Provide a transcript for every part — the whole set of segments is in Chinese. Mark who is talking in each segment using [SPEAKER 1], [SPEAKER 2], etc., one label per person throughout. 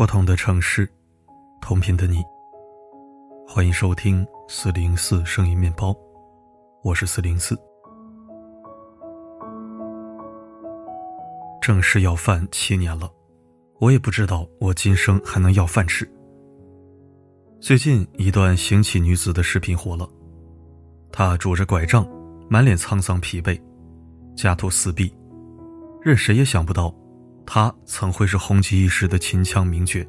[SPEAKER 1] 不同的城市，同频的你。欢迎收听四零四声音面包，我是四零四。正式要饭七年了，我也不知道我今生还能要饭吃。最近一段行乞女子的视频火了，她拄着拐杖，满脸沧桑疲惫，家徒四壁，任谁也想不到。他曾会是红极一时的秦腔名角，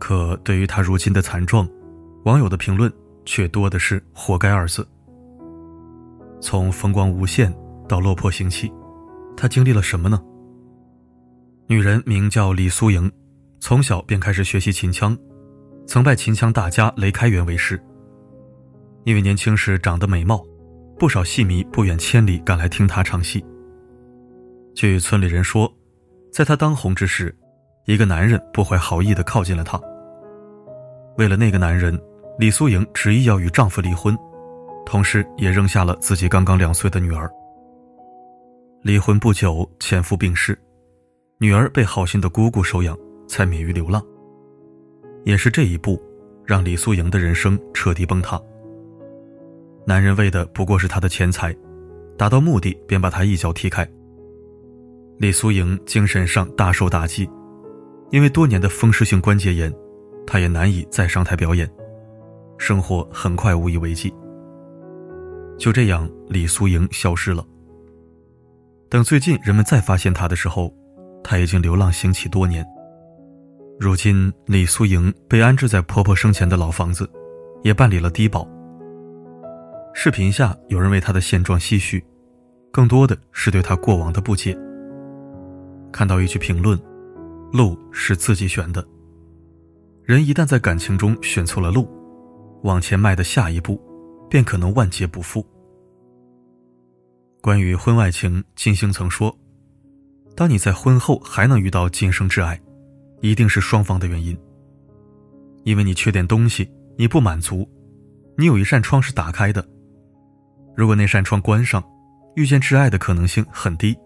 [SPEAKER 1] 可对于他如今的惨状，网友的评论却多的是“活该”二字。从风光无限到落魄行乞，他经历了什么呢？女人名叫李苏莹，从小便开始学习秦腔，曾拜秦腔大家雷开元为师。因为年轻时长得美貌，不少戏迷不远千里赶来听她唱戏。据村里人说。在她当红之时，一个男人不怀好意的靠近了她。为了那个男人，李素莹执意要与丈夫离婚，同时也扔下了自己刚刚两岁的女儿。离婚不久，前夫病逝，女儿被好心的姑姑收养，才免于流浪。也是这一步，让李素莹的人生彻底崩塌。男人为的不过是她的钱财，达到目的便把她一脚踢开。李苏莹精神上大受打击，因为多年的风湿性关节炎，她也难以再上台表演，生活很快无以为继。就这样，李苏莹消失了。等最近人们再发现她的时候，她已经流浪行乞多年。如今，李苏莹被安置在婆婆生前的老房子，也办理了低保。视频下有人为她的现状唏嘘，更多的是对她过往的不解。看到一句评论：“路是自己选的。”人一旦在感情中选错了路，往前迈的下一步，便可能万劫不复。关于婚外情，金星曾说：“当你在婚后还能遇到今生挚爱，一定是双方的原因。因为你缺点东西，你不满足，你有一扇窗是打开的，如果那扇窗关上，遇见挚爱的可能性很低。”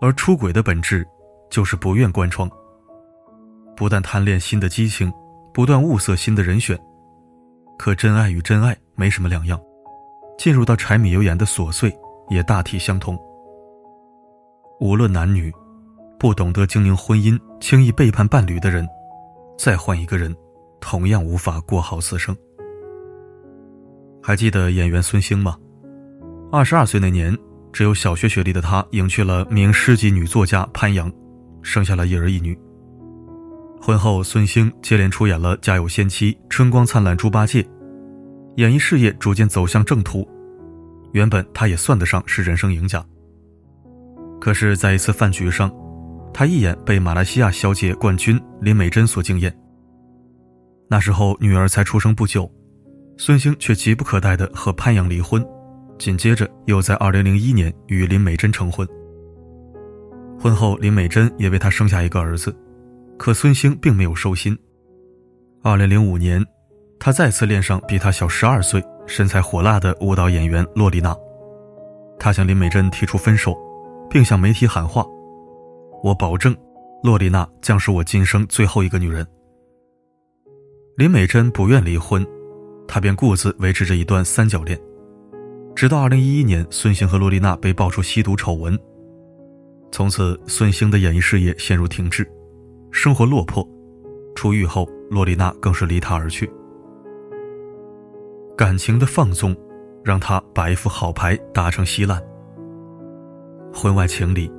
[SPEAKER 1] 而出轨的本质，就是不愿关窗。不但贪恋新的激情，不断物色新的人选，可真爱与真爱没什么两样，进入到柴米油盐的琐碎也大体相同。无论男女，不懂得经营婚姻、轻易背叛伴侣的人，再换一个人，同样无法过好此生。还记得演员孙兴吗？二十二岁那年。只有小学学历的她，迎娶了名诗集女作家潘阳，生下了一儿一女。婚后，孙兴接连出演了《家有仙妻》《春光灿烂猪八戒》，演艺事业逐渐走向正途。原本她也算得上是人生赢家。可是，在一次饭局上，她一眼被马来西亚小姐冠军林美珍所惊艳。那时候女儿才出生不久，孙兴却急不可待地和潘阳离婚。紧接着，又在2001年与林美珍成婚。婚后，林美珍也为他生下一个儿子，可孙兴并没有收心。2005年，他再次恋上比他小12岁、身材火辣的舞蹈演员洛丽娜，他向林美珍提出分手，并向媒体喊话：“我保证，洛丽娜将是我今生最后一个女人。”林美珍不愿离婚，她便固自维持着一段三角恋。直到二零一一年，孙兴和洛丽娜被爆出吸毒丑闻，从此孙兴的演艺事业陷入停滞，生活落魄。出狱后，洛丽娜更是离他而去。感情的放纵，让他把一副好牌打成稀烂。婚外情里，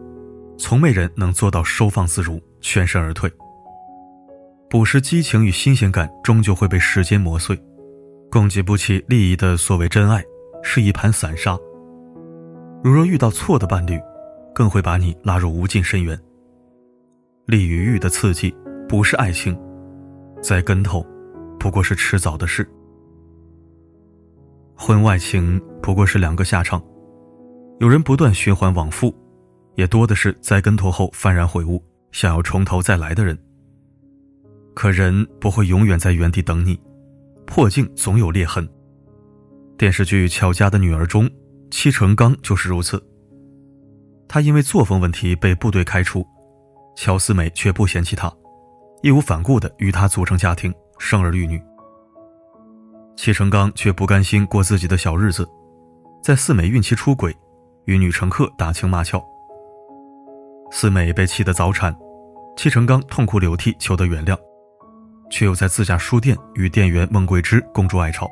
[SPEAKER 1] 从没人能做到收放自如、全身而退。捕食激情与新鲜感，终究会被时间磨碎。供给不起利益的所谓真爱。是一盘散沙。如若遇到错的伴侣，更会把你拉入无尽深渊。利与欲的刺激不是爱情，栽跟头不过是迟早的事。婚外情不过是两个下场，有人不断循环往复，也多的是栽跟头后幡然悔悟，想要从头再来的人。可人不会永远在原地等你，破镜总有裂痕。电视剧《乔家的女儿》中，戚成刚就是如此。他因为作风问题被部队开除，乔思美却不嫌弃他，义无反顾地与他组成家庭，生儿育女。戚成刚却不甘心过自己的小日子，在四美孕期出轨，与女乘客打情骂俏。四美被气得早产，戚成刚痛哭流涕求得原谅，却又在自家书店与店员孟桂枝公主爱巢。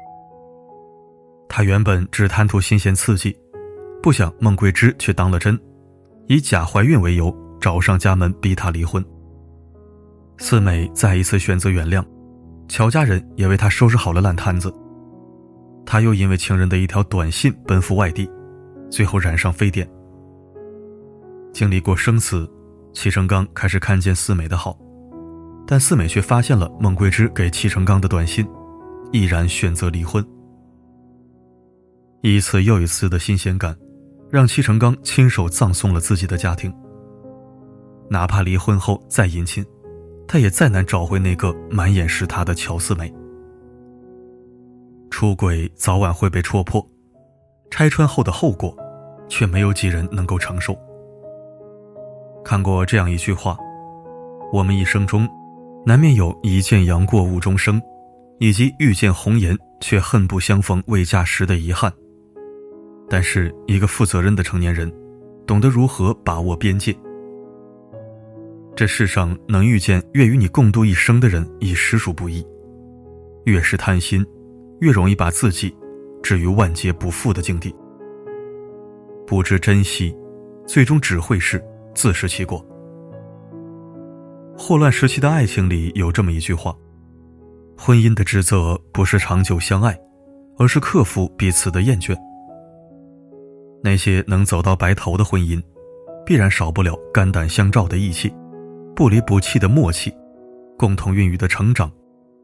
[SPEAKER 1] 他原本只贪图新鲜刺激，不想孟桂枝却当了真，以假怀孕为由找上家门逼他离婚。四美再一次选择原谅。乔家人也为他收拾好了烂摊子。他又因为情人的一条短信奔赴外地，最后染上非典。经历过生死，戚成刚开始看见四美的好，但四美却发现了孟桂枝给戚成刚的短信，毅然选择离婚。一次又一次的新鲜感，让戚成刚亲手葬送了自己的家庭。哪怕离婚后再迎亲。他也再难找回那个满眼是他的乔四美。出轨早晚会被戳破，拆穿后的后果，却没有几人能够承受。看过这样一句话：我们一生中，难免有一见杨过误终生，以及遇见红颜却恨不相逢未嫁时的遗憾。但是，一个负责任的成年人，懂得如何把握边界。这世上能遇见愿与你共度一生的人已实属不易，越是贪心，越容易把自己置于万劫不复的境地。不知珍惜，最终只会是自食其果。霍乱时期的爱情里有这么一句话：婚姻的职责不是长久相爱，而是克服彼此的厌倦。那些能走到白头的婚姻，必然少不了肝胆相照的义气。不离不弃的默契，共同孕育的成长，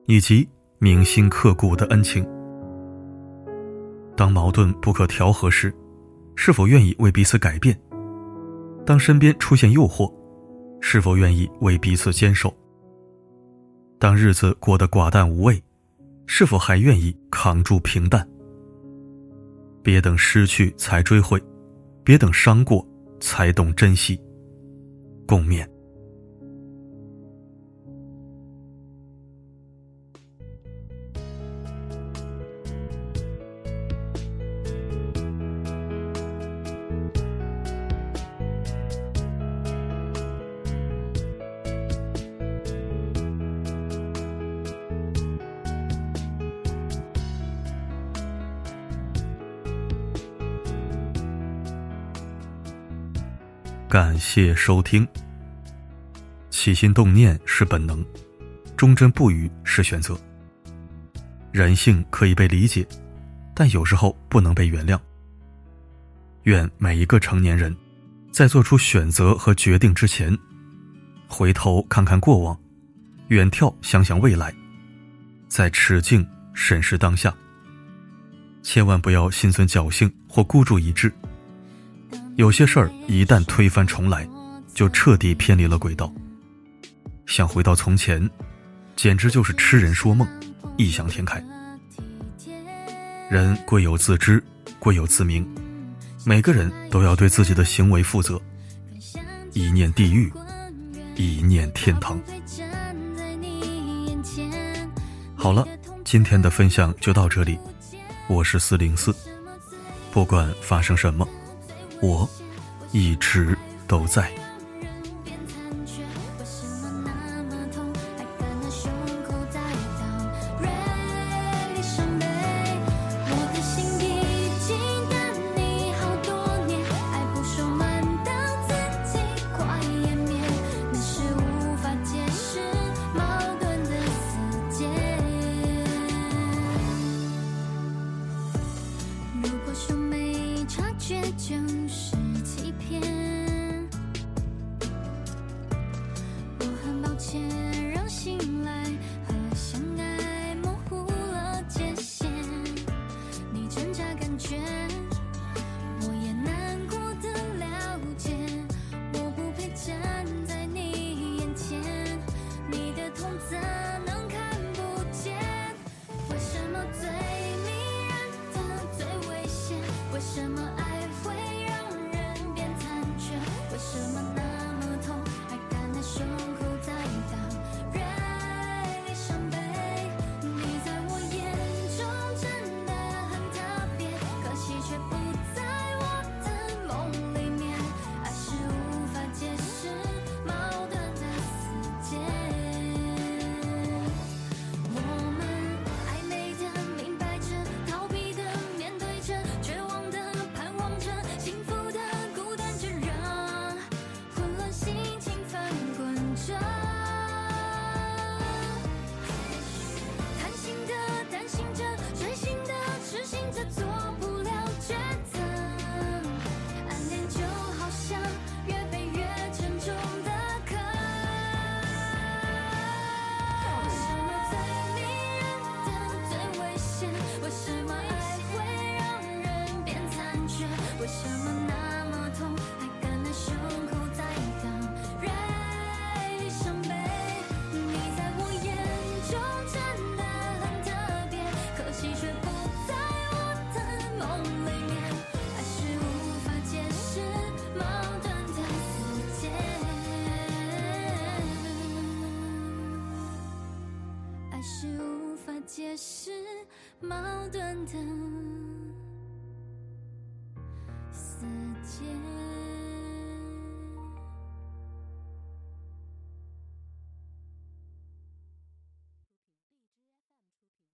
[SPEAKER 1] 以及铭心刻骨的恩情。当矛盾不可调和时，是否愿意为彼此改变？当身边出现诱惑，是否愿意为彼此坚守？当日子过得寡淡无味，是否还愿意扛住平淡？别等失去才追悔，别等伤过才懂珍惜。共勉。感谢收听。起心动念是本能，忠贞不渝是选择。人性可以被理解，但有时候不能被原谅。愿每一个成年人，在做出选择和决定之前，回头看看过往，远眺想想未来，在持境审视当下。千万不要心存侥幸或孤注一掷。有些事儿一旦推翻重来，就彻底偏离了轨道。想回到从前，简直就是痴人说梦，异想天开。人贵有自知，贵有自明，每个人都要对自己的行为负责。一念地狱，一念天堂。好了，今天的分享就到这里。我是四零四，不管发生什么。我一直都在。
[SPEAKER 2] 解释矛盾的死结。